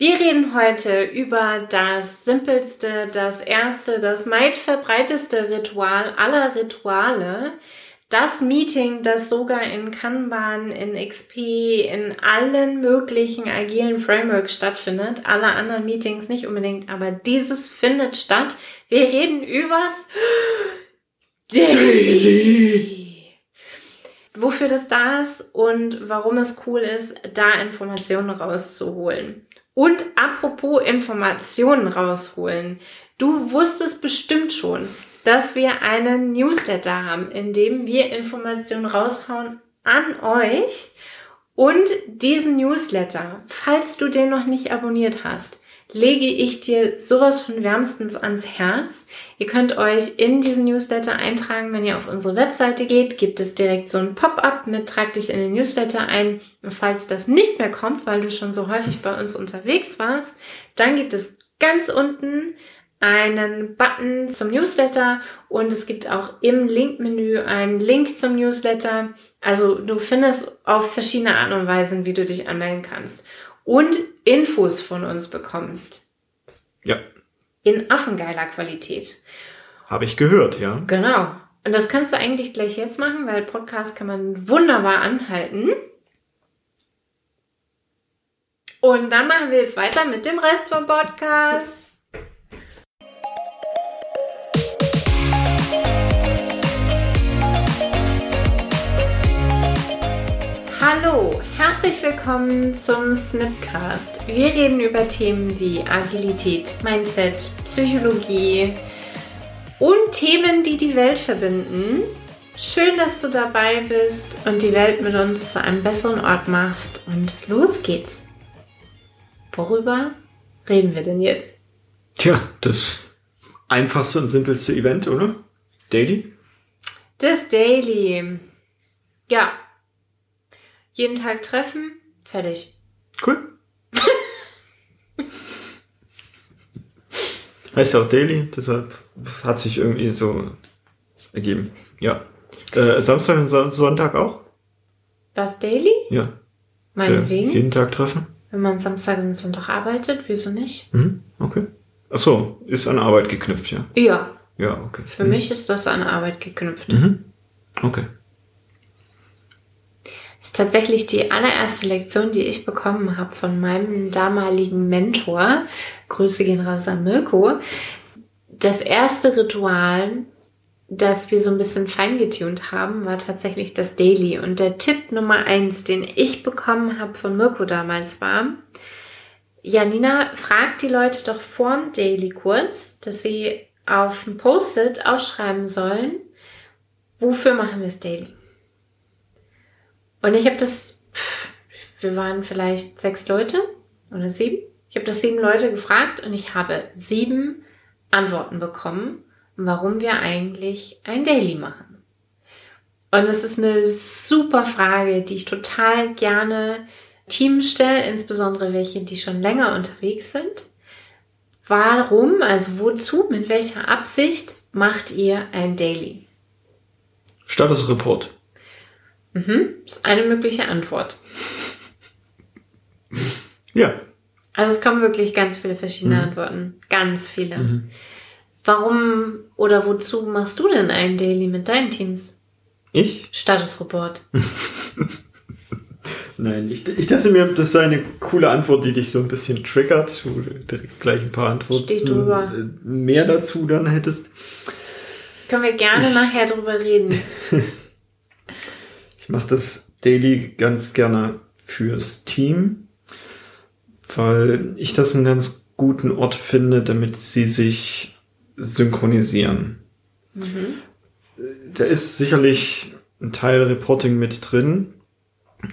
Wir reden heute über das simpelste, das erste, das meistverbreiteste Ritual aller Rituale. Das Meeting, das sogar in Kanban, in XP, in allen möglichen agilen Frameworks stattfindet. Alle anderen Meetings nicht unbedingt, aber dieses findet statt. Wir reden übers Daily. Wofür das da ist und warum es cool ist, da Informationen rauszuholen. Und apropos Informationen rausholen. Du wusstest bestimmt schon, dass wir einen Newsletter haben, in dem wir Informationen raushauen an euch. Und diesen Newsletter, falls du den noch nicht abonniert hast, lege ich dir sowas von wärmstens ans Herz. Ihr könnt euch in diesen Newsletter eintragen, wenn ihr auf unsere Webseite geht, gibt es direkt so ein Pop-up mit Trag dich in den Newsletter ein. Und falls das nicht mehr kommt, weil du schon so häufig bei uns unterwegs warst, dann gibt es ganz unten einen Button zum Newsletter und es gibt auch im Link-Menü einen Link zum Newsletter. Also du findest auf verschiedene Art und Weisen, wie du dich anmelden kannst und Infos von uns bekommst. Ja. In affengeiler Qualität. Habe ich gehört, ja. Genau. Und das kannst du eigentlich gleich jetzt machen, weil Podcast kann man wunderbar anhalten. Und dann machen wir jetzt weiter mit dem Rest vom Podcast. Hallo, herzlich willkommen zum Snipcast. Wir reden über Themen wie Agilität, Mindset, Psychologie und Themen, die die Welt verbinden. Schön, dass du dabei bist und die Welt mit uns zu einem besseren Ort machst. Und los geht's. Worüber reden wir denn jetzt? Tja, das einfachste und simpelste Event, oder? Daily? Das Daily. Ja, jeden Tag treffen, fertig. Cool. heißt ja auch Daily, deshalb hat sich irgendwie so ergeben. Ja. Äh, Samstag und Sonntag auch? Was Daily? Ja. Meinetwegen. Jeden Tag treffen? Wenn man Samstag und Sonntag arbeitet, wieso nicht? Mhm, okay. Ach so, ist an Arbeit geknüpft, ja? Ja. Ja, okay. Für mhm. mich ist das an Arbeit geknüpft. Mhm. Okay. Ist tatsächlich die allererste Lektion, die ich bekommen habe von meinem damaligen Mentor. Grüße gehen raus an Mirko. Das erste Ritual, das wir so ein bisschen feingetunt haben, war tatsächlich das Daily. Und der Tipp Nummer eins, den ich bekommen habe von Mirko damals war, Janina, frag die Leute doch vorm Daily kurz, dass sie auf ein Post-it ausschreiben sollen, wofür machen wir das Daily? Und ich habe das, pff, wir waren vielleicht sechs Leute oder sieben. Ich habe das sieben Leute gefragt und ich habe sieben Antworten bekommen, warum wir eigentlich ein Daily machen. Und das ist eine super Frage, die ich total gerne Teams stelle, insbesondere welche, die schon länger unterwegs sind. Warum, also wozu, mit welcher Absicht macht ihr ein Daily? Statusreport. Mhm, das ist eine mögliche Antwort. Ja. Also es kommen wirklich ganz viele verschiedene Mhm. Antworten. Ganz viele. Mhm. Warum oder wozu machst du denn ein Daily mit deinen Teams? Ich? Statusreport. Nein, ich, ich dachte mir, das sei eine coole Antwort, die dich so ein bisschen triggert. Du direkt gleich ein paar Antworten Steht drüber. äh, mehr dazu dann hättest. Können wir gerne nachher drüber reden. Ich mache das Daily ganz gerne fürs Team, weil ich das einen ganz guten Ort finde, damit sie sich synchronisieren. Mhm. Da ist sicherlich ein Teil Reporting mit drin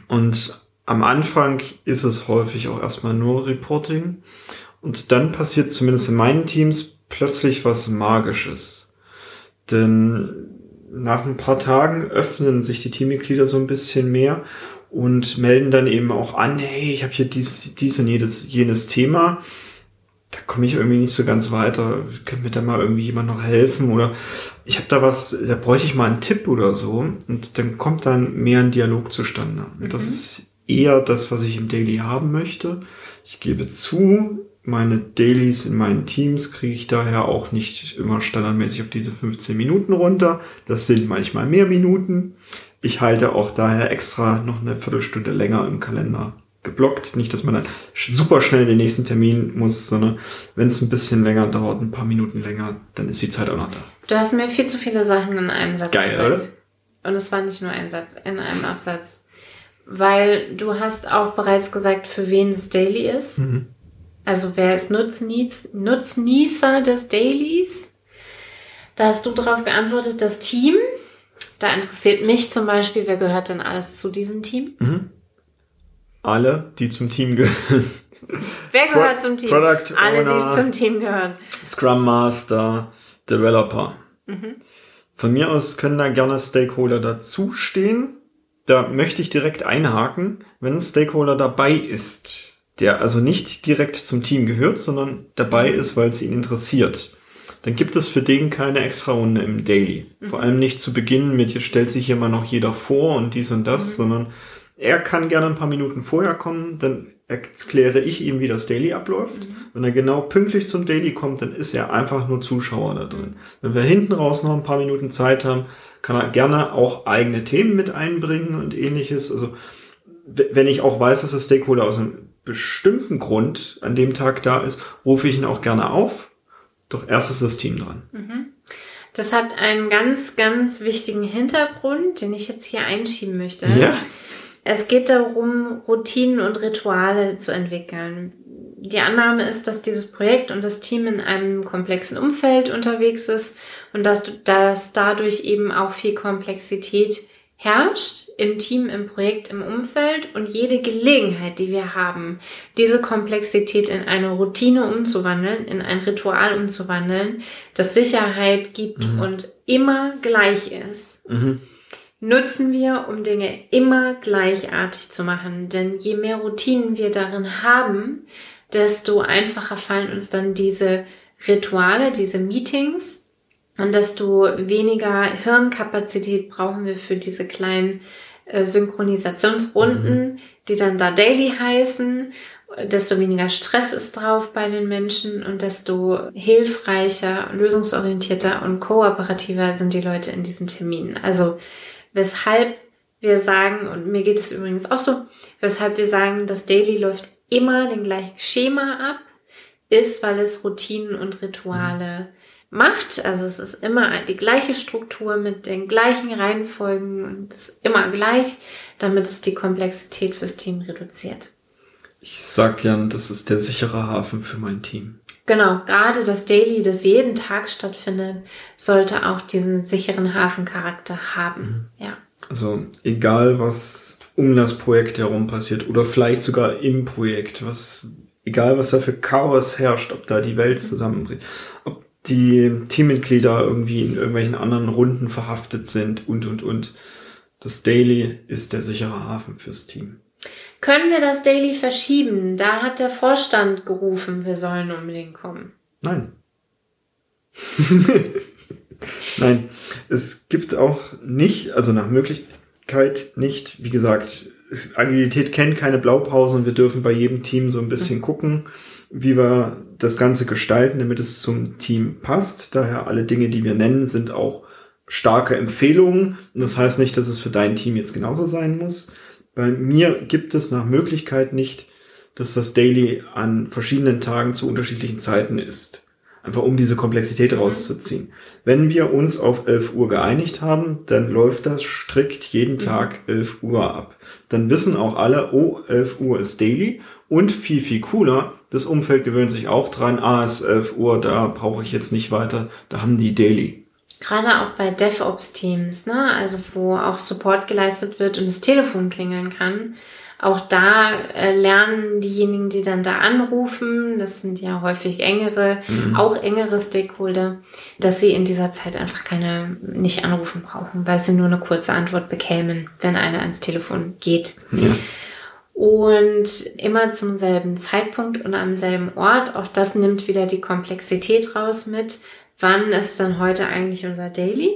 und am Anfang ist es häufig auch erstmal nur Reporting und dann passiert zumindest in meinen Teams plötzlich was Magisches. Denn nach ein paar Tagen öffnen sich die Teammitglieder so ein bisschen mehr und melden dann eben auch an, hey, ich habe hier dies, dies und jedes, jenes Thema. Da komme ich irgendwie nicht so ganz weiter. Könnte mir da mal irgendwie jemand noch helfen? Oder ich habe da was, da bräuchte ich mal einen Tipp oder so. Und dann kommt dann mehr ein Dialog zustande. Und das Mhm. ist eher das, was ich im Daily haben möchte. Ich gebe zu, meine Dailies in meinen Teams kriege ich daher auch nicht immer standardmäßig auf diese 15 Minuten runter. Das sind manchmal mehr Minuten. Ich halte auch daher extra noch eine Viertelstunde länger im Kalender geblockt. Nicht, dass man dann super schnell den nächsten Termin muss, sondern wenn es ein bisschen länger dauert, ein paar Minuten länger, dann ist die Zeit auch noch da. Du hast mir viel zu viele Sachen in einem Satz Geil, gesagt. oder? Und es war nicht nur ein Satz, in einem Absatz. Weil du hast auch bereits gesagt, für wen das Daily ist. Mhm. Also wer ist Nutznieß, Nutznießer des Dailies? Da hast du darauf geantwortet, das Team. Da interessiert mich zum Beispiel, wer gehört denn alles zu diesem Team? Mhm. Alle, die zum Team gehören. Wer gehört Pro zum Team? Product Alle, Owner, die zum Team gehören. Scrum Master, Developer. Mhm. Von mir aus können da gerne Stakeholder dazustehen. Da möchte ich direkt einhaken, wenn ein Stakeholder dabei ist, der also nicht direkt zum Team gehört, sondern dabei ist, weil es ihn interessiert, dann gibt es für den keine extra Runde im Daily. Mhm. Vor allem nicht zu Beginn mit, jetzt stellt sich hier mal noch jeder vor und dies und das, mhm. sondern er kann gerne ein paar Minuten vorher kommen, dann erkläre ich ihm, wie das Daily abläuft. Mhm. Wenn er genau pünktlich zum Daily kommt, dann ist er einfach nur Zuschauer da drin. Mhm. Wenn wir hinten raus noch ein paar Minuten Zeit haben, kann er gerne auch eigene Themen mit einbringen und ähnliches. Also wenn ich auch weiß, dass der Stakeholder aus einem bestimmten Grund an dem Tag da ist, rufe ich ihn auch gerne auf. Doch erst ist das Team dran. Mhm. Das hat einen ganz, ganz wichtigen Hintergrund, den ich jetzt hier einschieben möchte. Ja. Es geht darum, Routinen und Rituale zu entwickeln. Die Annahme ist, dass dieses Projekt und das Team in einem komplexen Umfeld unterwegs ist und dass, dass dadurch eben auch viel Komplexität herrscht im Team, im Projekt, im Umfeld und jede Gelegenheit, die wir haben, diese Komplexität in eine Routine umzuwandeln, in ein Ritual umzuwandeln, das Sicherheit gibt mhm. und immer gleich ist, mhm. nutzen wir, um Dinge immer gleichartig zu machen. Denn je mehr Routinen wir darin haben, desto einfacher fallen uns dann diese Rituale, diese Meetings, und desto weniger Hirnkapazität brauchen wir für diese kleinen äh, Synchronisationsrunden, mhm. die dann da daily heißen. Desto weniger Stress ist drauf bei den Menschen und desto hilfreicher, lösungsorientierter und kooperativer sind die Leute in diesen Terminen. Also weshalb wir sagen, und mir geht es übrigens auch so, weshalb wir sagen, das Daily läuft immer den gleichen Schema ab, ist, weil es Routinen und Rituale macht. Also es ist immer die gleiche Struktur mit den gleichen Reihenfolgen und ist immer gleich, damit es die Komplexität fürs Team reduziert. Ich sag gern, das ist der sichere Hafen für mein Team. Genau, gerade das Daily, das jeden Tag stattfindet, sollte auch diesen sicheren Hafencharakter haben. Mhm. Ja. Also egal, was um das Projekt herum passiert oder vielleicht sogar im Projekt, was egal was da für Chaos herrscht, ob da die Welt zusammenbricht, ob die Teammitglieder irgendwie in irgendwelchen anderen Runden verhaftet sind und, und, und. Das Daily ist der sichere Hafen fürs Team. Können wir das Daily verschieben? Da hat der Vorstand gerufen, wir sollen unbedingt kommen. Nein. Nein, es gibt auch nicht, also nach Möglichkeit nicht, wie gesagt, Agilität kennt keine Blaupausen und wir dürfen bei jedem Team so ein bisschen gucken, wie wir das Ganze gestalten, damit es zum Team passt. Daher alle Dinge, die wir nennen, sind auch starke Empfehlungen. Und das heißt nicht, dass es für dein Team jetzt genauso sein muss. Bei mir gibt es nach Möglichkeit nicht, dass das Daily an verschiedenen Tagen zu unterschiedlichen Zeiten ist. Einfach um diese Komplexität rauszuziehen. Wenn wir uns auf 11 Uhr geeinigt haben, dann läuft das strikt jeden Tag 11 Uhr ab. Dann wissen auch alle, oh, 11 Uhr ist Daily und viel, viel cooler, das Umfeld gewöhnt sich auch dran, ah, es ist 11 Uhr, da brauche ich jetzt nicht weiter, da haben die Daily. Gerade auch bei DevOps-Teams, ne? also wo auch Support geleistet wird und das Telefon klingeln kann. Auch da äh, lernen diejenigen, die dann da anrufen, das sind ja häufig engere, mhm. auch engere Stakeholder, dass sie in dieser Zeit einfach keine, nicht anrufen brauchen, weil sie nur eine kurze Antwort bekämen, wenn einer ans Telefon geht. Ja und immer zum selben Zeitpunkt und am selben Ort. Auch das nimmt wieder die Komplexität raus mit. Wann ist dann heute eigentlich unser Daily?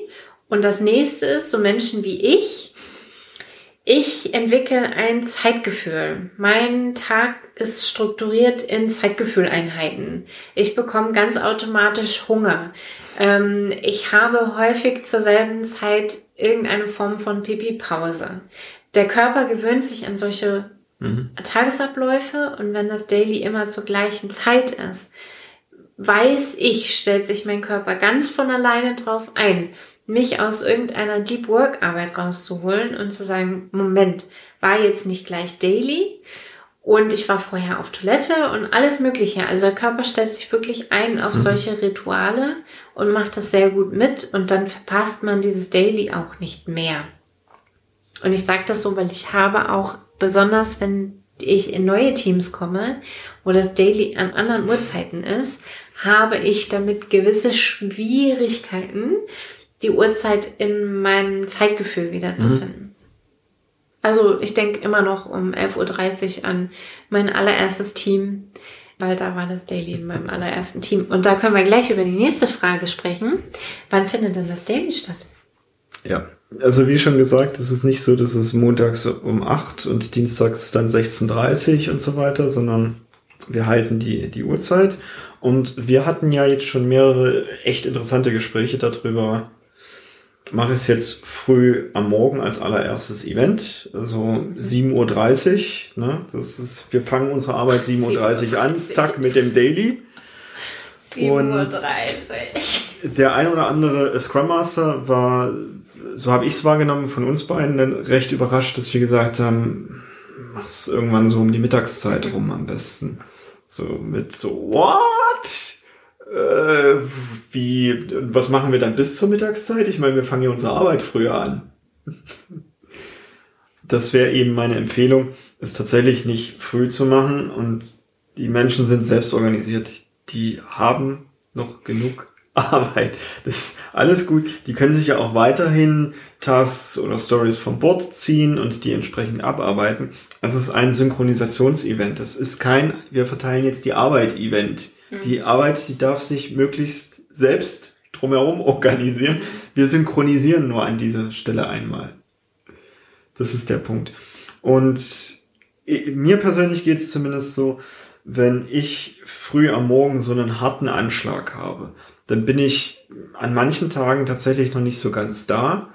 Und das nächste ist, so Menschen wie ich, Ich entwickle ein Zeitgefühl. Mein Tag ist strukturiert in Zeitgefühleinheiten. Ich bekomme ganz automatisch Hunger. Ähm, ich habe häufig zur selben Zeit irgendeine Form von Pipi-Pause. Der Körper gewöhnt sich an solche mhm. Tagesabläufe und wenn das Daily immer zur gleichen Zeit ist, weiß ich, stellt sich mein Körper ganz von alleine drauf ein, mich aus irgendeiner Deep Work Arbeit rauszuholen und zu sagen, Moment, war jetzt nicht gleich Daily und ich war vorher auf Toilette und alles Mögliche. Also der Körper stellt sich wirklich ein auf mhm. solche Rituale und macht das sehr gut mit und dann verpasst man dieses Daily auch nicht mehr. Und ich sage das so, weil ich habe auch besonders, wenn ich in neue Teams komme, wo das Daily an anderen Uhrzeiten ist, habe ich damit gewisse Schwierigkeiten, die Uhrzeit in meinem Zeitgefühl wiederzufinden. Mhm. Also ich denke immer noch um 11.30 Uhr an mein allererstes Team, weil da war das Daily in meinem allerersten Team. Und da können wir gleich über die nächste Frage sprechen. Wann findet denn das Daily statt? Ja, also wie schon gesagt, es ist nicht so, dass es montags um 8 und dienstags dann 16.30 Uhr und so weiter, sondern wir halten die, die Uhrzeit. Und wir hatten ja jetzt schon mehrere echt interessante Gespräche darüber, mache ich es jetzt früh am Morgen als allererstes Event, also 7.30 Uhr. Ne? Das ist, wir fangen unsere Arbeit 7.30 Uhr an, zack, mit dem Daily. 7.30 Uhr. Der ein oder andere Scrum Master war, so habe ich es wahrgenommen, von uns beiden dann recht überrascht, dass wir gesagt haben, mach's irgendwann so um die Mittagszeit rum am besten. So mit so, what? Äh, wie, was machen wir dann bis zur Mittagszeit? Ich meine, wir fangen ja unsere Arbeit früher an. Das wäre eben meine Empfehlung, es tatsächlich nicht früh zu machen und die Menschen sind selbst organisiert. Die haben noch genug Arbeit. Das ist alles gut. Die können sich ja auch weiterhin Tasks oder Stories vom Board ziehen und die entsprechend abarbeiten. Es ist ein Synchronisationsevent. Das ist kein, wir verteilen jetzt die Arbeit-Event. Mhm. Die Arbeit, die darf sich möglichst selbst drumherum organisieren. Wir synchronisieren nur an dieser Stelle einmal. Das ist der Punkt. Und mir persönlich geht es zumindest so, wenn ich früh am Morgen so einen harten Anschlag habe, dann bin ich an manchen Tagen tatsächlich noch nicht so ganz da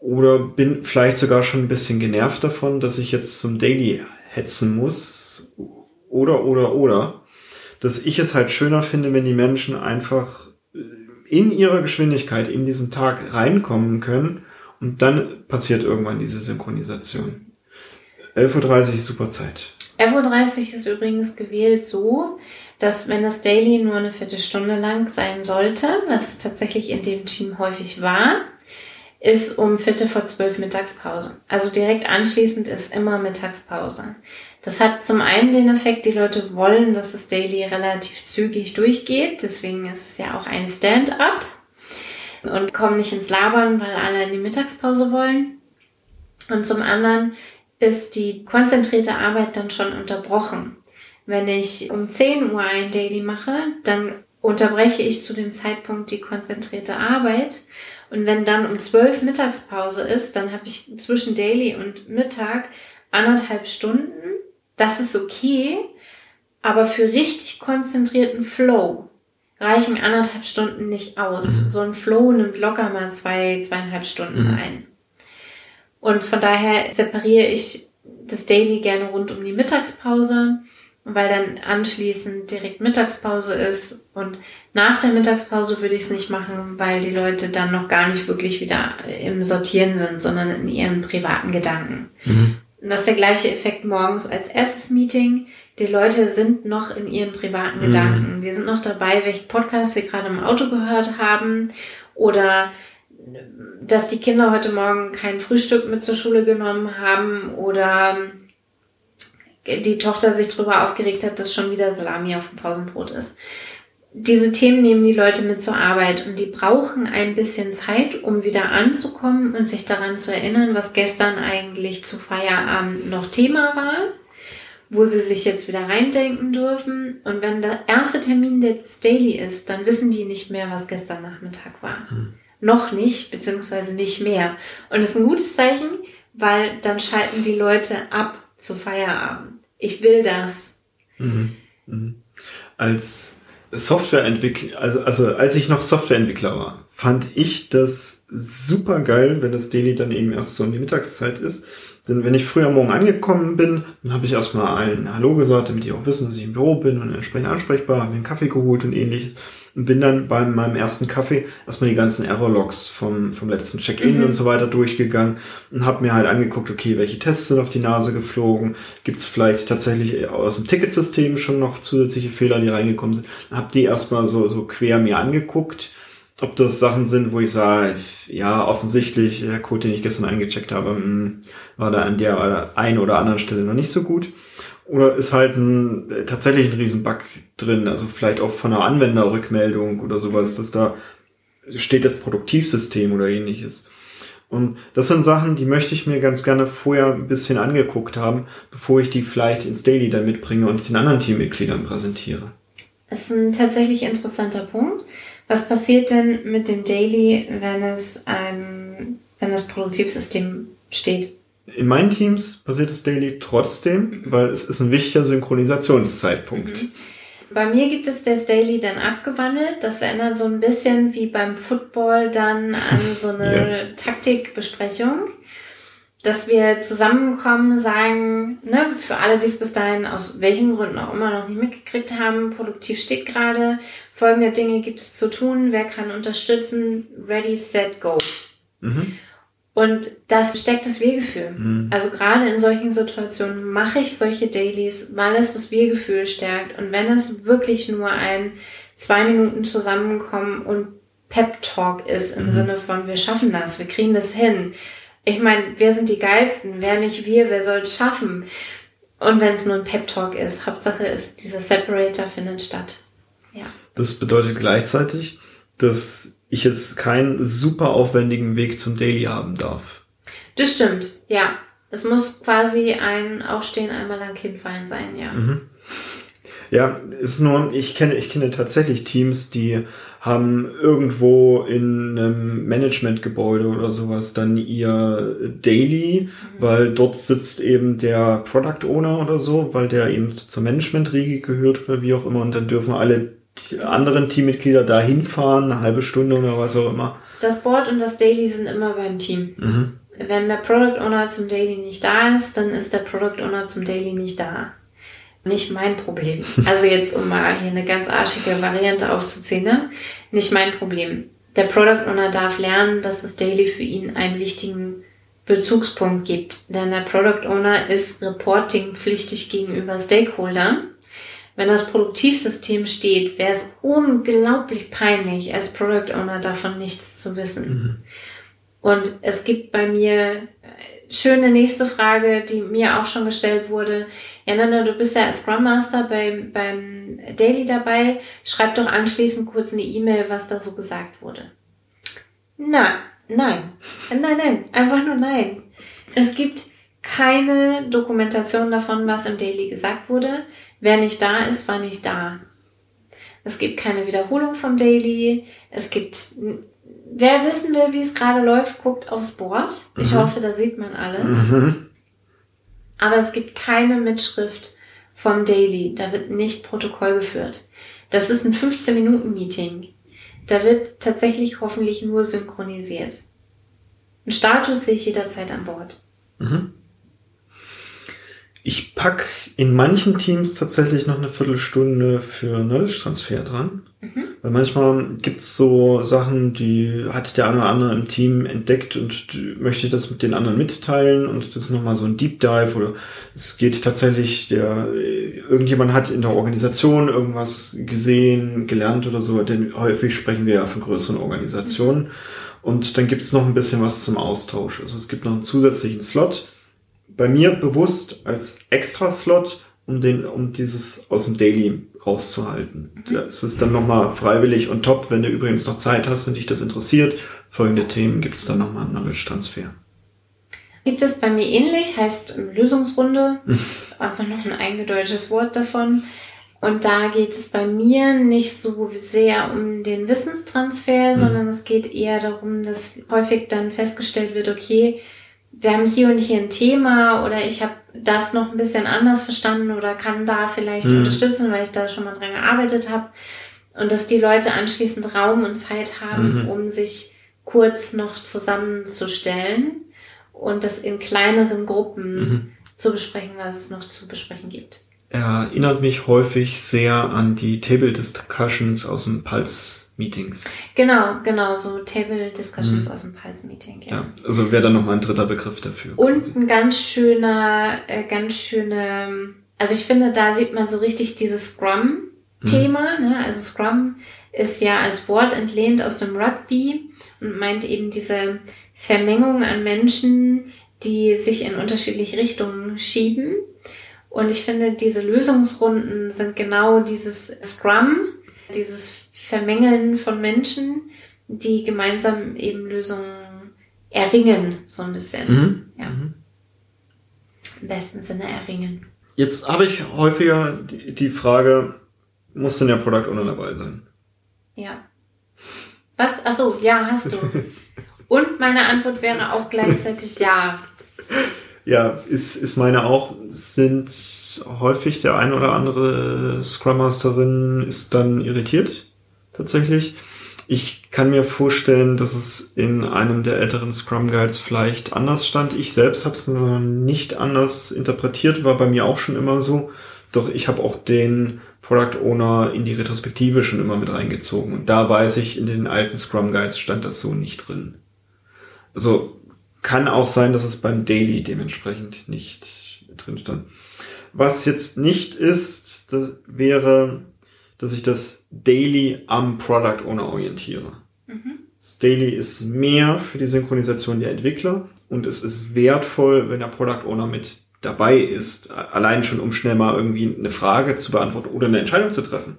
oder bin vielleicht sogar schon ein bisschen genervt davon, dass ich jetzt zum Daily hetzen muss oder oder oder dass ich es halt schöner finde, wenn die Menschen einfach äh, in ihrer Geschwindigkeit in diesen Tag reinkommen können und dann passiert irgendwann diese Synchronisation. 11.30 Uhr ist super Zeit. 11.30 Uhr ist übrigens gewählt so, dass wenn das Daily nur eine Viertelstunde lang sein sollte, was tatsächlich in dem Team häufig war, ist um Viertel vor zwölf Mittagspause. Also direkt anschließend ist immer Mittagspause. Das hat zum einen den Effekt, die Leute wollen, dass das Daily relativ zügig durchgeht. Deswegen ist es ja auch ein Stand-up und kommen nicht ins Labern, weil alle in die Mittagspause wollen. Und zum anderen ist die konzentrierte Arbeit dann schon unterbrochen. Wenn ich um 10 Uhr ein Daily mache, dann unterbreche ich zu dem Zeitpunkt die konzentrierte Arbeit. Und wenn dann um 12 Mittagspause ist, dann habe ich zwischen Daily und Mittag anderthalb Stunden das ist okay, aber für richtig konzentrierten Flow reichen anderthalb Stunden nicht aus. Mhm. So ein Flow nimmt locker mal zwei, zweieinhalb Stunden mhm. ein. Und von daher separiere ich das Daily gerne rund um die Mittagspause, weil dann anschließend direkt Mittagspause ist. Und nach der Mittagspause würde ich es nicht machen, weil die Leute dann noch gar nicht wirklich wieder im Sortieren sind, sondern in ihren privaten Gedanken. Mhm. Und das ist der gleiche Effekt morgens als erstes Meeting. Die Leute sind noch in ihren privaten mhm. Gedanken. Die sind noch dabei, welche Podcasts sie gerade im Auto gehört haben oder dass die Kinder heute Morgen kein Frühstück mit zur Schule genommen haben oder die Tochter sich darüber aufgeregt hat, dass schon wieder Salami auf dem Pausenbrot ist diese Themen nehmen die Leute mit zur Arbeit und die brauchen ein bisschen Zeit, um wieder anzukommen und sich daran zu erinnern, was gestern eigentlich zu Feierabend noch Thema war, wo sie sich jetzt wieder reindenken dürfen. Und wenn der erste Termin des Daily ist, dann wissen die nicht mehr, was gestern Nachmittag war. Hm. Noch nicht, beziehungsweise nicht mehr. Und das ist ein gutes Zeichen, weil dann schalten die Leute ab zu Feierabend. Ich will das. Mhm. Mhm. Als Softwareentwickler, also, also als ich noch Softwareentwickler war, fand ich das super geil, wenn das Daily dann eben erst so in die Mittagszeit ist. Denn wenn ich früher morgen angekommen bin, dann habe ich erstmal allen Hallo gesagt, damit die auch wissen, dass ich im Büro bin und entsprechend ansprechbar, habe mir einen Kaffee geholt und ähnliches und bin dann bei meinem ersten Kaffee erstmal die ganzen Error-Logs vom, vom letzten Check-in mhm. und so weiter durchgegangen und habe mir halt angeguckt, okay, welche Tests sind auf die Nase geflogen, gibt es vielleicht tatsächlich aus dem Ticketsystem schon noch zusätzliche Fehler, die reingekommen sind, habe die erstmal so, so quer mir angeguckt, ob das Sachen sind, wo ich sage, ja, offensichtlich, der Code, den ich gestern eingecheckt habe, hm, war da an der einen oder anderen Stelle noch nicht so gut. Oder ist halt ein, tatsächlich ein Riesenbug drin, also vielleicht auch von einer Anwenderrückmeldung oder sowas, dass da steht das Produktivsystem oder ähnliches. Und das sind Sachen, die möchte ich mir ganz gerne vorher ein bisschen angeguckt haben, bevor ich die vielleicht ins Daily dann mitbringe und den anderen Teammitgliedern präsentiere. Das ist ein tatsächlich interessanter Punkt. Was passiert denn mit dem Daily, wenn es ein, wenn das Produktivsystem steht? In meinen Teams passiert das Daily trotzdem, weil es ist ein wichtiger Synchronisationszeitpunkt. Mhm. Bei mir gibt es das Daily dann abgewandelt. Das erinnert so ein bisschen wie beim Football dann an so eine ja. Taktikbesprechung. Dass wir zusammenkommen, sagen, ne, für alle, die es bis dahin aus welchen Gründen auch immer noch nicht mitgekriegt haben, produktiv steht gerade, folgende Dinge gibt es zu tun, wer kann unterstützen, ready, set, go. Mhm. Und das steckt das Wir-Gefühl. Mhm. Also gerade in solchen Situationen mache ich solche Dailies, weil es das Wir-Gefühl stärkt. Und wenn es wirklich nur ein zwei Minuten zusammenkommen und Pep-Talk ist im mhm. Sinne von, wir schaffen das, wir kriegen das hin. Ich meine, wir sind die Geilsten, wer nicht wir, wer soll es schaffen? Und wenn es nur ein Pep-Talk ist, Hauptsache ist, dieser Separator findet statt. Ja. Das bedeutet gleichzeitig, dass ich jetzt keinen super aufwendigen Weg zum Daily haben darf. Das stimmt, ja. Es muss quasi ein Aufstehen, einmal lang hinfallen sein, ja. Mhm. Ja, ist nur, ich kenne, ich kenne tatsächlich Teams, die haben irgendwo in einem Managementgebäude oder sowas dann ihr Daily, mhm. weil dort sitzt eben der Product Owner oder so, weil der eben zur Management-Riege gehört oder wie auch immer und dann dürfen alle anderen Teammitglieder da hinfahren, eine halbe Stunde oder was auch immer. Das Board und das Daily sind immer beim Team. Mhm. Wenn der Product Owner zum Daily nicht da ist, dann ist der Product Owner zum Daily nicht da. Nicht mein Problem. Also jetzt, um mal hier eine ganz arschige Variante aufzuziehen, ne? Nicht mein Problem. Der Product Owner darf lernen, dass das Daily für ihn einen wichtigen Bezugspunkt gibt. Denn der Product Owner ist reportingpflichtig gegenüber Stakeholdern wenn das Produktivsystem steht, wäre es unglaublich peinlich, als Product Owner davon nichts zu wissen. Mhm. Und es gibt bei mir äh, schöne nächste Frage, die mir auch schon gestellt wurde. Ja, Nana, du bist ja als Scrum Master beim, beim Daily dabei. Schreib doch anschließend kurz eine E-Mail, was da so gesagt wurde. Na, nein. Nein, nein. Einfach nur nein. Es gibt keine Dokumentation davon, was im Daily gesagt wurde. Wer nicht da ist, war nicht da. Es gibt keine Wiederholung vom Daily. Es gibt, wer wissen will, wie es gerade läuft, guckt aufs Board. Ich mhm. hoffe, da sieht man alles. Mhm. Aber es gibt keine Mitschrift vom Daily. Da wird nicht Protokoll geführt. Das ist ein 15-Minuten-Meeting. Da wird tatsächlich hoffentlich nur synchronisiert. Ein Status sehe ich jederzeit an Bord. Mhm. Ich pack in manchen Teams tatsächlich noch eine Viertelstunde für Knowledge-Transfer dran. Mhm. Weil manchmal gibt's so Sachen, die hat der eine oder andere im Team entdeckt und möchte das mit den anderen mitteilen und das ist nochmal so ein Deep Dive oder es geht tatsächlich, der irgendjemand hat in der Organisation irgendwas gesehen, gelernt oder so, denn häufig sprechen wir ja von größeren Organisationen. Und dann gibt's noch ein bisschen was zum Austausch. Also es gibt noch einen zusätzlichen Slot, bei mir bewusst als Extra-Slot, um den, um dieses aus dem Daily rauszuhalten. Mhm. Das ist dann nochmal freiwillig und top, wenn du übrigens noch Zeit hast und dich das interessiert. Folgende Themen gibt es dann nochmal einen Knowledge-Transfer. Gibt es bei mir ähnlich, heißt Lösungsrunde, einfach noch ein eingedeutschtes Wort davon. Und da geht es bei mir nicht so sehr um den Wissenstransfer, mhm. sondern es geht eher darum, dass häufig dann festgestellt wird, okay, wir haben hier und hier ein Thema oder ich habe das noch ein bisschen anders verstanden oder kann da vielleicht mhm. unterstützen, weil ich da schon mal dran gearbeitet habe. Und dass die Leute anschließend Raum und Zeit haben, mhm. um sich kurz noch zusammenzustellen und das in kleineren Gruppen mhm. zu besprechen, was es noch zu besprechen gibt. Erinnert mich häufig sehr an die Table Discussions aus dem Pulse Meetings. Genau, genau, so Table Discussions mhm. aus dem Pulse Meeting. Ja, ja also wäre dann nochmal ein dritter Begriff dafür. Und quasi. ein ganz schöner, äh, ganz schöne, also ich finde, da sieht man so richtig dieses Scrum-Thema. Mhm. Ne? Also Scrum ist ja als Wort entlehnt aus dem Rugby und meint eben diese Vermengung an Menschen, die sich in unterschiedliche Richtungen schieben. Und ich finde, diese Lösungsrunden sind genau dieses Scrum, dieses Vermengeln von Menschen, die gemeinsam eben Lösungen erringen, so ein bisschen. Mhm. Ja. Mhm. Im besten Sinne erringen. Jetzt habe ich häufiger die, die Frage, muss denn der Product Owner dabei sein? Ja. Was? Achso, ja, hast du. Und meine Antwort wäre auch gleichzeitig ja. Ja, ist, ist meine auch, sind häufig der ein oder andere Scrum Masterin ist dann irritiert tatsächlich. Ich kann mir vorstellen, dass es in einem der älteren Scrum Guides vielleicht anders stand. Ich selbst habe es nicht anders interpretiert, war bei mir auch schon immer so. Doch ich habe auch den Product Owner in die Retrospektive schon immer mit reingezogen. Und da weiß ich, in den alten Scrum Guides stand das so nicht drin. Also kann auch sein, dass es beim Daily dementsprechend nicht drin stand. Was jetzt nicht ist, das wäre dass ich das Daily am Product Owner orientiere. Mhm. Das Daily ist mehr für die Synchronisation der Entwickler und es ist wertvoll, wenn der Product Owner mit dabei ist, allein schon um schnell mal irgendwie eine Frage zu beantworten oder eine Entscheidung zu treffen.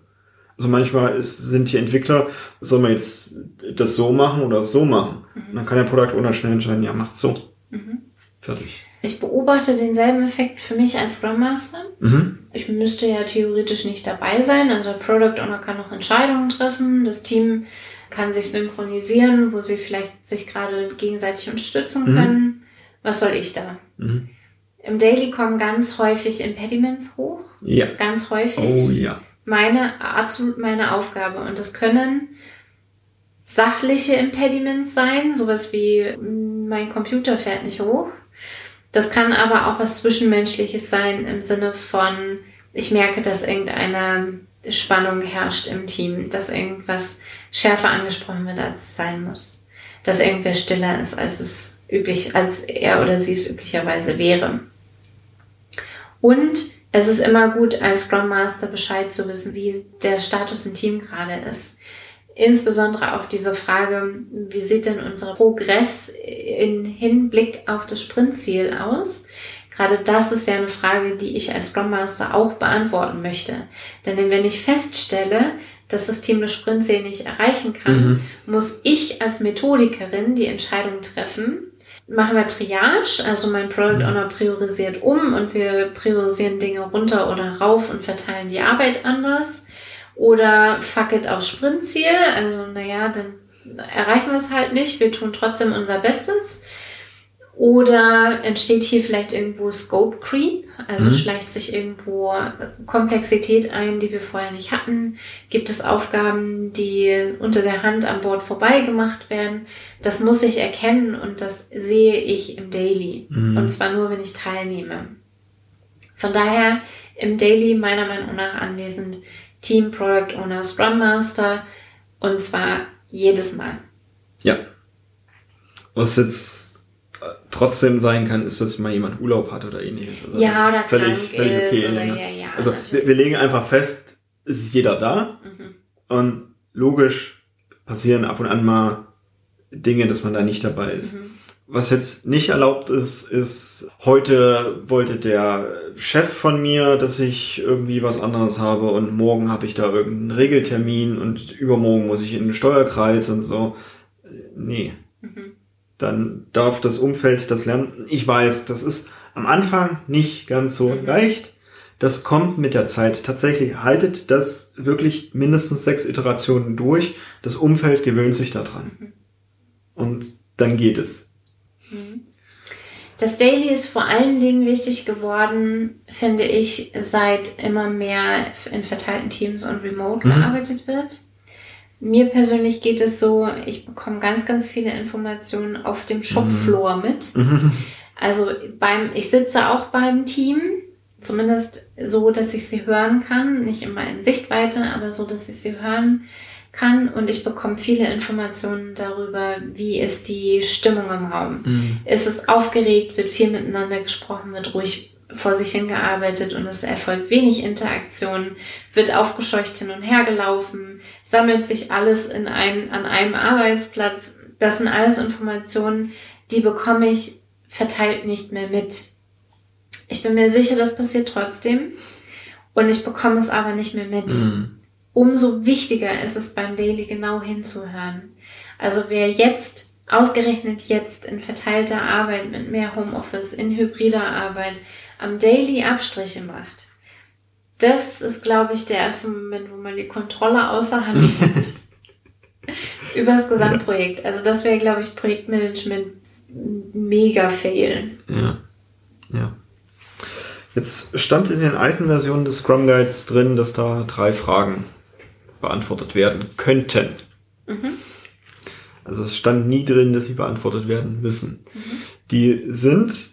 Also manchmal ist, sind die Entwickler, soll man jetzt das so machen oder so machen? Mhm. Und dann kann der Product Owner schnell entscheiden, ja, macht so. Mhm. Fertig. Ich beobachte denselben Effekt für mich als Scrum Master. Mhm. Ich müsste ja theoretisch nicht dabei sein. Also Product Owner kann noch Entscheidungen treffen. Das Team kann sich synchronisieren, wo sie vielleicht sich gerade gegenseitig unterstützen mhm. können. Was soll ich da? Mhm. Im Daily kommen ganz häufig Impediments hoch. Ja. Ganz häufig. Oh ja. Meine, absolut meine Aufgabe. Und das können sachliche Impediments sein, sowas wie mein Computer fährt nicht hoch das kann aber auch was Zwischenmenschliches sein im Sinne von, ich merke, dass irgendeine Spannung herrscht im Team, dass irgendwas schärfer angesprochen wird, als es sein muss. Dass irgendwer stiller ist, als es üblich, als er oder sie es üblicherweise wäre. Und es ist immer gut, als Scrum Master Bescheid zu wissen, wie der Status im Team gerade ist. Insbesondere auch diese Frage, wie sieht denn unser Progress in Hinblick auf das Sprintziel aus? Gerade das ist ja eine Frage, die ich als Scrum Master auch beantworten möchte. Denn wenn ich feststelle, dass das Team das Sprintziel nicht erreichen kann, mhm. muss ich als Methodikerin die Entscheidung treffen, machen wir Triage, also mein Product Owner priorisiert um und wir priorisieren Dinge runter oder rauf und verteilen die Arbeit anders oder fuck it aufs Sprintziel. Also, naja, dann erreichen wir es halt nicht. Wir tun trotzdem unser Bestes. Oder entsteht hier vielleicht irgendwo Scope Creep, also mhm. schleicht sich irgendwo Komplexität ein, die wir vorher nicht hatten. Gibt es Aufgaben, die unter der Hand an Bord vorbei gemacht werden? Das muss ich erkennen und das sehe ich im Daily. Mhm. Und zwar nur, wenn ich teilnehme. Von daher im Daily meiner Meinung nach anwesend Team Product Owner, Scrum Master und zwar jedes Mal. Ja. Was jetzt äh, trotzdem sein kann, ist, dass mal jemand Urlaub hat oder ähnliches. Also ja, oder völlig, völlig okay. Oder, ja, ja, also wir, wir, legen einfach fest, es ist jeder da mhm. und logisch passieren ab und an mal Dinge, dass man da nicht dabei ist. Mhm. Was jetzt nicht erlaubt ist, ist, heute wollte der Chef von mir, dass ich irgendwie was anderes habe und morgen habe ich da irgendeinen Regeltermin und übermorgen muss ich in den Steuerkreis und so. Nee. Mhm. Dann darf das Umfeld das lernen. Ich weiß, das ist am Anfang nicht ganz so mhm. leicht. Das kommt mit der Zeit. Tatsächlich haltet das wirklich mindestens sechs Iterationen durch. Das Umfeld gewöhnt sich daran. Mhm. Und dann geht es. Das Daily ist vor allen Dingen wichtig geworden, finde ich, seit immer mehr in verteilten Teams und remote mhm. gearbeitet wird. Mir persönlich geht es so, ich bekomme ganz, ganz viele Informationen auf dem Shopfloor mhm. mit. Mhm. Also beim, ich sitze auch beim Team, zumindest so, dass ich sie hören kann, nicht immer in Sichtweite, aber so, dass ich sie hören kann und ich bekomme viele Informationen darüber, wie ist die Stimmung im Raum. Mhm. Ist es aufgeregt, wird viel miteinander gesprochen, wird ruhig vor sich hingearbeitet und es erfolgt wenig Interaktion, wird aufgescheucht hin und her gelaufen, sammelt sich alles in ein, an einem Arbeitsplatz. Das sind alles Informationen, die bekomme ich verteilt nicht mehr mit. Ich bin mir sicher, das passiert trotzdem und ich bekomme es aber nicht mehr mit. Mhm umso wichtiger ist es beim Daily genau hinzuhören. Also wer jetzt, ausgerechnet jetzt in verteilter Arbeit mit mehr Homeoffice, in hybrider Arbeit, am Daily Abstriche macht, das ist, glaube ich, der erste Moment, wo man die Kontrolle außer Hand hat. über das Gesamtprojekt. Also das wäre, glaube ich, Projektmanagement mega fail. Ja. Ja. Jetzt stand in den alten Versionen des Scrum Guides drin, dass da drei Fragen beantwortet werden könnten. Mhm. Also es stand nie drin, dass sie beantwortet werden müssen. Mhm. Die sind,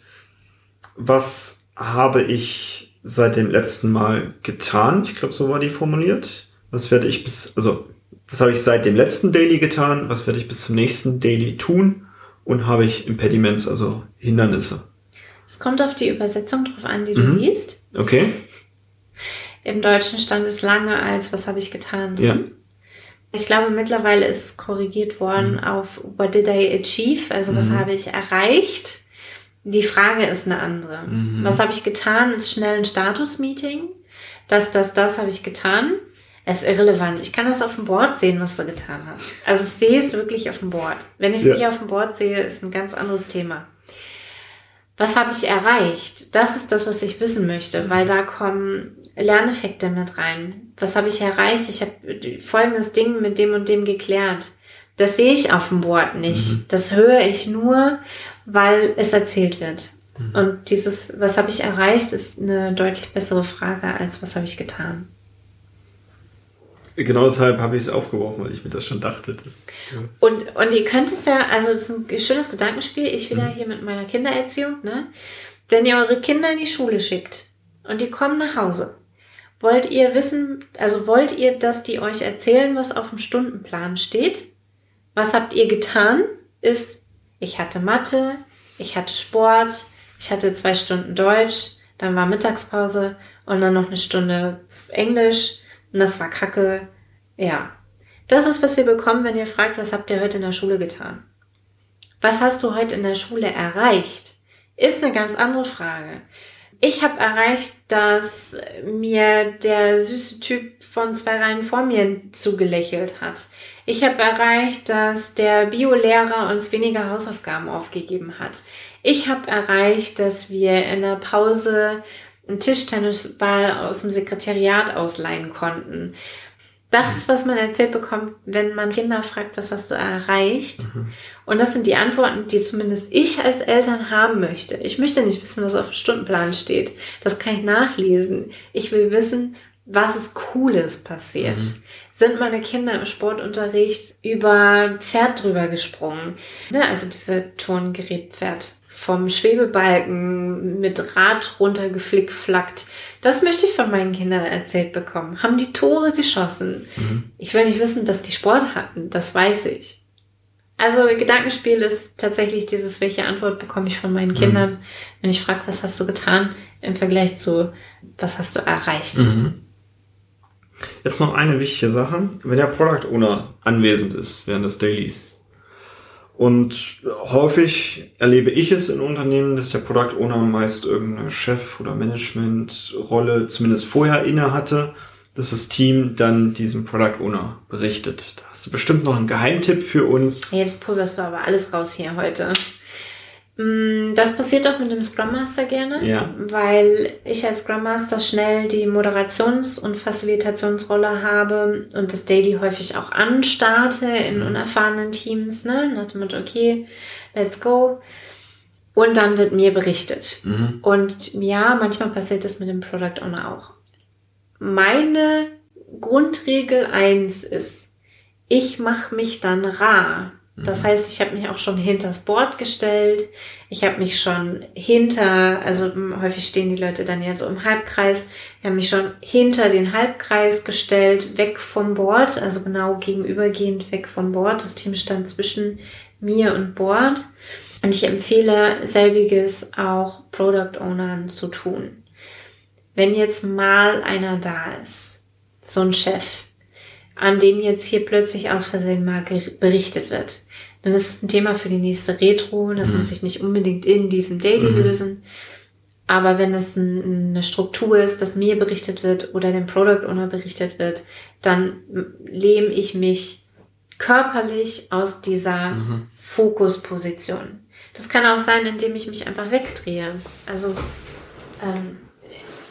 was habe ich seit dem letzten Mal getan? Ich glaube, so war die formuliert. Was werde ich bis, also was habe ich seit dem letzten Daily getan? Was werde ich bis zum nächsten Daily tun? Und habe ich Impediments, also Hindernisse? Es kommt auf die Übersetzung drauf an, die du mhm. liest. Okay. Im Deutschen stand es lange als Was habe ich getan? Ja. Ich glaube, mittlerweile ist es korrigiert worden mhm. auf What did I achieve? Also, was mhm. habe ich erreicht? Die Frage ist eine andere. Mhm. Was habe ich getan? Ist schnell ein Status-Meeting. Das, das, das habe ich getan. Es ist irrelevant. Ich kann das auf dem Board sehen, was du getan hast. Also ich sehe es wirklich auf dem Board. Wenn ich es ja. nicht auf dem Board sehe, ist ein ganz anderes Thema. Was habe ich erreicht? Das ist das, was ich wissen möchte, weil da kommen Lerneffekte mit rein. Was habe ich erreicht? Ich habe folgendes Ding mit dem und dem geklärt. Das sehe ich auf dem Board nicht. Mhm. Das höre ich nur, weil es erzählt wird. Mhm. Und dieses, was habe ich erreicht, ist eine deutlich bessere Frage als was habe ich getan. Genau deshalb habe ich es aufgeworfen, weil ich mir das schon dachte. Dass, ja. und, und ihr könnt es ja, also das ist ein schönes Gedankenspiel, ich wieder mhm. hier mit meiner Kindererziehung, ne? Wenn ihr eure Kinder in die Schule schickt und die kommen nach Hause Wollt ihr wissen, also wollt ihr, dass die euch erzählen, was auf dem Stundenplan steht? Was habt ihr getan? Ist, ich hatte Mathe, ich hatte Sport, ich hatte zwei Stunden Deutsch, dann war Mittagspause und dann noch eine Stunde Englisch und das war Kacke. Ja. Das ist, was ihr bekommt, wenn ihr fragt, was habt ihr heute in der Schule getan? Was hast du heute in der Schule erreicht? Ist eine ganz andere Frage. Ich habe erreicht, dass mir der süße Typ von zwei Reihen vor mir zugelächelt hat. Ich habe erreicht, dass der Biolehrer uns weniger Hausaufgaben aufgegeben hat. Ich habe erreicht, dass wir in der Pause einen Tischtennisball aus dem Sekretariat ausleihen konnten. Das was man erzählt bekommt, wenn man Kinder fragt, was hast du erreicht? Mhm. Und das sind die Antworten, die zumindest ich als Eltern haben möchte. Ich möchte nicht wissen, was auf dem Stundenplan steht. Das kann ich nachlesen. Ich will wissen, was ist Cooles passiert. Mhm. Sind meine Kinder im Sportunterricht über Pferd drüber gesprungen? Ne, also diese Turngerätpferd vom Schwebebalken mit Rad runtergeflickflackt. Das möchte ich von meinen Kindern erzählt bekommen. Haben die Tore geschossen? Mhm. Ich will nicht wissen, dass die Sport hatten. Das weiß ich. Also Gedankenspiel ist tatsächlich dieses, welche Antwort bekomme ich von meinen mhm. Kindern, wenn ich frage, was hast du getan im Vergleich zu, was hast du erreicht. Mhm. Jetzt noch eine wichtige Sache. Wenn der Product Owner anwesend ist während des Dailies, und häufig erlebe ich es in Unternehmen, dass der Product Owner meist irgendeine Chef- oder Managementrolle zumindest vorher inne hatte, dass das Team dann diesem Product Owner berichtet. Da hast du bestimmt noch einen Geheimtipp für uns. Jetzt pulverst du aber alles raus hier heute. Mm, das passiert auch mit dem Scrum Master gerne, ja. weil ich als Scrum Master schnell die Moderations- und Facilitationsrolle habe und das Daily häufig auch anstarte in mhm. unerfahrenen Teams, ne? Nach dem Motto, okay, let's go. Und dann wird mir berichtet. Mhm. Und ja, manchmal passiert das mit dem Product Owner auch. Meine Grundregel eins ist, ich mache mich dann rar. Das heißt, ich habe mich auch schon hinters Board gestellt. Ich habe mich schon hinter, also häufig stehen die Leute dann ja so im Halbkreis. Ich habe mich schon hinter den Halbkreis gestellt, weg vom Board, also genau gegenübergehend weg vom Board. Das Team stand zwischen mir und Board. Und ich empfehle selbiges auch Product Ownern zu tun. Wenn jetzt mal einer da ist, so ein Chef, an den jetzt hier plötzlich aus Versehen mal berichtet wird, dann ist es ein Thema für die nächste Retro. Das muss ich nicht unbedingt in diesem Daily lösen. Aber wenn es ein, eine Struktur ist, dass mir berichtet wird oder dem Product Owner berichtet wird, dann lehme ich mich körperlich aus dieser Fokusposition. Das kann auch sein, indem ich mich einfach wegdrehe. Also ähm,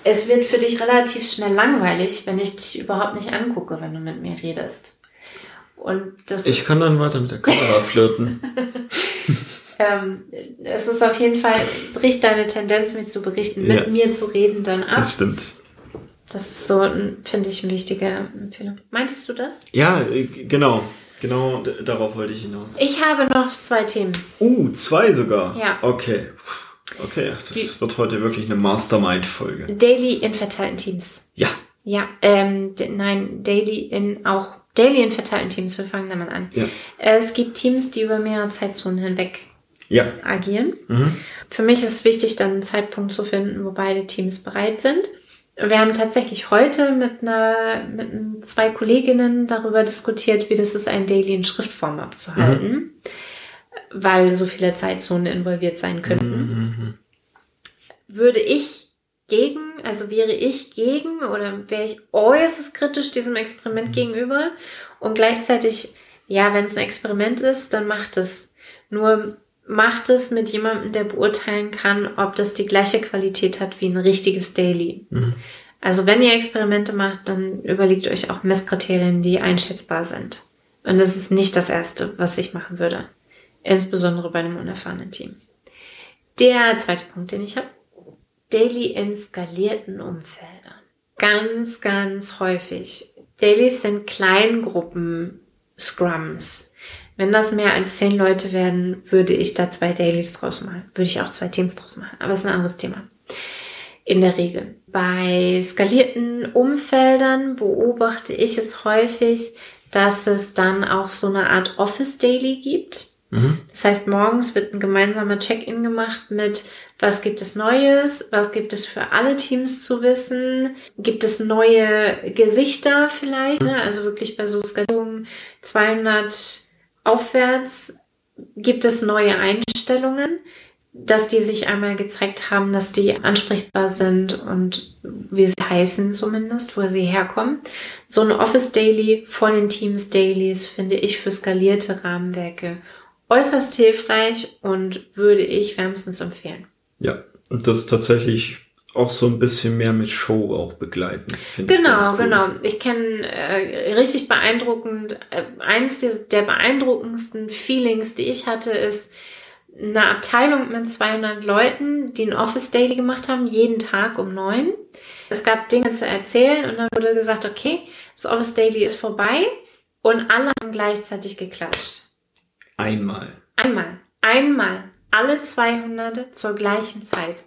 es wird für dich relativ schnell langweilig, wenn ich dich überhaupt nicht angucke, wenn du mit mir redest. Und das Ich kann dann weiter mit der Kamera flirten. ähm, es ist auf jeden Fall, bricht deine Tendenz, mir zu berichten, mit Ja. mir zu reden, dann ab. Das stimmt. Das ist so, finde ich, eine wichtige Empfehlung. Meintest du das? Ja, äh, genau. Genau darauf wollte ich hinaus. Ich habe noch zwei Themen. Uh, zwei sogar. Ja. Okay. Okay, das Die- wird heute wirklich eine Mastermind-Folge. Daily in verteilten Teams. Ja. Ja, ähm, nein, Daily in auch Daily in verteilten Teams. Wir fangen damit an. Ja. Äh, Es gibt Teams, die über mehrere Zeitzonen hinweg Ja. agieren. Mhm. Für mich ist es wichtig, dann einen Zeitpunkt zu finden, wo beide Teams bereit sind. Wir haben tatsächlich heute mit einer, mit zwei Kolleginnen darüber diskutiert, wie das ist, ein Daily in Schriftform abzuhalten, weil so viele Zeitzonen involviert sein könnten. Mhm. Würde ich gegen, also wäre ich gegen oder wäre ich äußerst kritisch diesem Experiment gegenüber und gleichzeitig, ja, wenn es ein Experiment ist, dann macht es. Nur macht es mit jemandem, der beurteilen kann, ob das die gleiche Qualität hat wie ein richtiges Daily. Mhm. Also wenn ihr Experimente macht, dann überlegt euch auch Messkriterien, die einschätzbar sind. Und das ist nicht das Erste, was ich machen würde. Insbesondere bei einem unerfahrenen Team. Der zweite Punkt, den ich habe. Daily in skalierten Umfeldern. Ganz, ganz häufig. Dailies sind Kleingruppen Scrums. Wenn das mehr als zehn Leute werden, würde ich da zwei Dailies draus machen. Würde ich auch zwei Teams draus machen. Aber das ist ein anderes Thema. In der Regel. Bei skalierten Umfeldern beobachte ich es häufig, dass es dann auch so eine Art Office Daily gibt. Mhm. Das heißt, morgens wird ein gemeinsamer Check-in gemacht mit, was gibt es Neues, was gibt es für alle Teams zu wissen, gibt es neue Gesichter vielleicht, ne? also wirklich bei so Skalierungen 200 aufwärts, gibt es neue Einstellungen, dass die sich einmal gezeigt haben, dass die ansprechbar sind und wie sie heißen zumindest, wo sie herkommen. So ein Office Daily vor den Teams Dailies finde ich für skalierte Rahmenwerke äußerst hilfreich und würde ich wärmstens empfehlen. Ja. Und das tatsächlich auch so ein bisschen mehr mit Show auch begleiten. finde ich Genau, cool. genau. Ich kenne äh, richtig beeindruckend, äh, eins der, der beeindruckendsten Feelings, die ich hatte, ist eine Abteilung mit 200 Leuten, die ein Office Daily gemacht haben, jeden Tag um neun. Es gab Dinge zu erzählen und dann wurde gesagt, okay, das Office Daily ist vorbei und alle haben gleichzeitig geklatscht. Einmal. Einmal, einmal, alle 200 zur gleichen Zeit.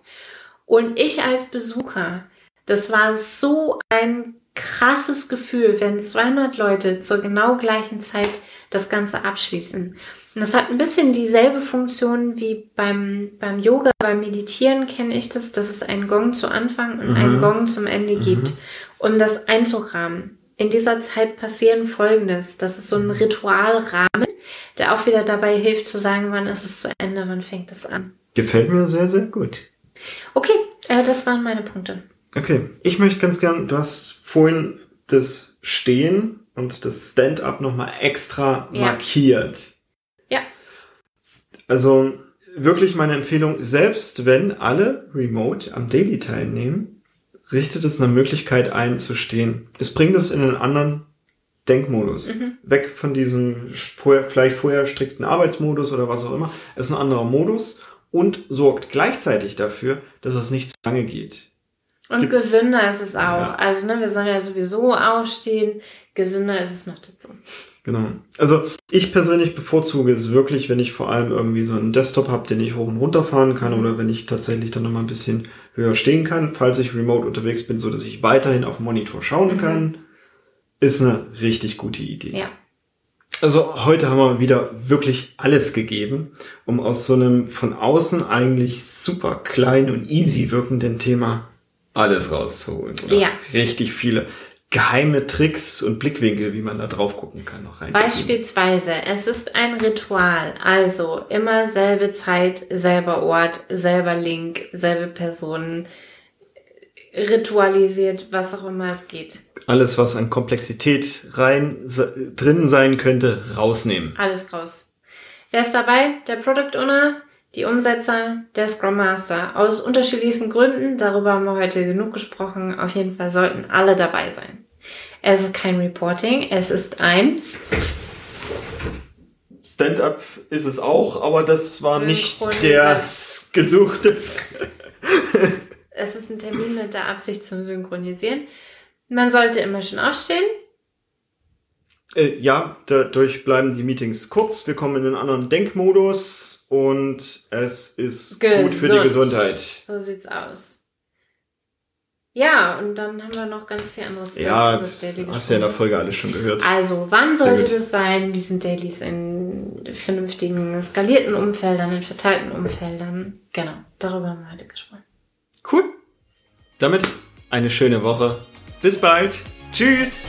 Und ich als Besucher, das war so ein krasses Gefühl, wenn 200 Leute zur genau gleichen Zeit das Ganze abschließen. Und das hat ein bisschen dieselbe Funktion wie beim, beim Yoga, beim Meditieren kenne ich das, dass es einen Gong zu Anfang und einen Mhm. Gong zum Ende gibt, um das einzurahmen. In dieser Zeit passieren Folgendes. Das ist so ein Ritualrahmen, der auch wieder dabei hilft zu sagen, wann ist es zu Ende, wann fängt es an. Gefällt mir sehr, sehr gut. Okay, äh, das waren meine Punkte. Okay, ich möchte ganz gern, du hast vorhin das Stehen und das Stand-up nochmal extra Ja. markiert. Ja. Also wirklich meine Empfehlung, selbst wenn alle remote am Daily teilnehmen, richtet es eine Möglichkeit ein zu stehen. Es bringt es in einen anderen Denkmodus. Mhm. Weg von diesem vorher, vielleicht vorher strikten Arbeitsmodus oder was auch immer. Es ist ein anderer Modus und sorgt gleichzeitig dafür, dass es nicht zu lange geht. Und Gibt- gesünder ist es auch. Ja. Also, ne, wir sollen ja sowieso aufstehen. Gesünder ist es noch dazu. Genau. Also ich persönlich bevorzuge es wirklich, wenn ich vor allem irgendwie so einen Desktop habe, den ich hoch und runter fahren kann oder wenn ich tatsächlich dann nochmal ein bisschen höher stehen kann, falls ich remote unterwegs bin, so dass ich weiterhin auf den Monitor schauen Mhm. kann, ist eine richtig gute Idee. Ja. Also heute haben wir wieder wirklich alles gegeben, um aus so einem von außen eigentlich super klein und easy wirkenden Thema alles rauszuholen. Oder Ja. richtig viele geheime Tricks und Blickwinkel, wie man da drauf gucken kann, noch reinzugeben. Beispielsweise, es ist ein Ritual. Also immer selbe Zeit, selber Ort, selber Link, selbe Person. Ritualisiert, was auch immer es geht. Alles, was an Komplexität rein drin sein könnte, rausnehmen. Alles raus. Wer ist dabei? Der Product Owner, die Umsetzer, der Scrum Master. Aus unterschiedlichsten Gründen, darüber haben wir heute genug gesprochen. Auf jeden Fall sollten alle dabei sein. Es ist kein Reporting, es ist ein Stand-up ist es auch, aber das war nicht der gesuchte. Es ist ein Termin mit der Absicht zum Synchronisieren. Man sollte immer schon aufstehen. Äh, ja, dadurch bleiben die Meetings kurz. Wir kommen in einen anderen Denkmodus und es ist gut für die Gesund. Gesundheit. So sieht's aus. Ja, und dann haben wir noch ganz viel anderes Ja, das hast du ja in der. Folge alles schon gehört. Also, wann sollte das sein? Diesen Dailies in vernünftigen, skalierten Umfeldern, in verteilten Umfeldern. Genau, darüber haben wir heute gesprochen. Cool. Damit eine schöne Woche. Bis bald. Tschüss.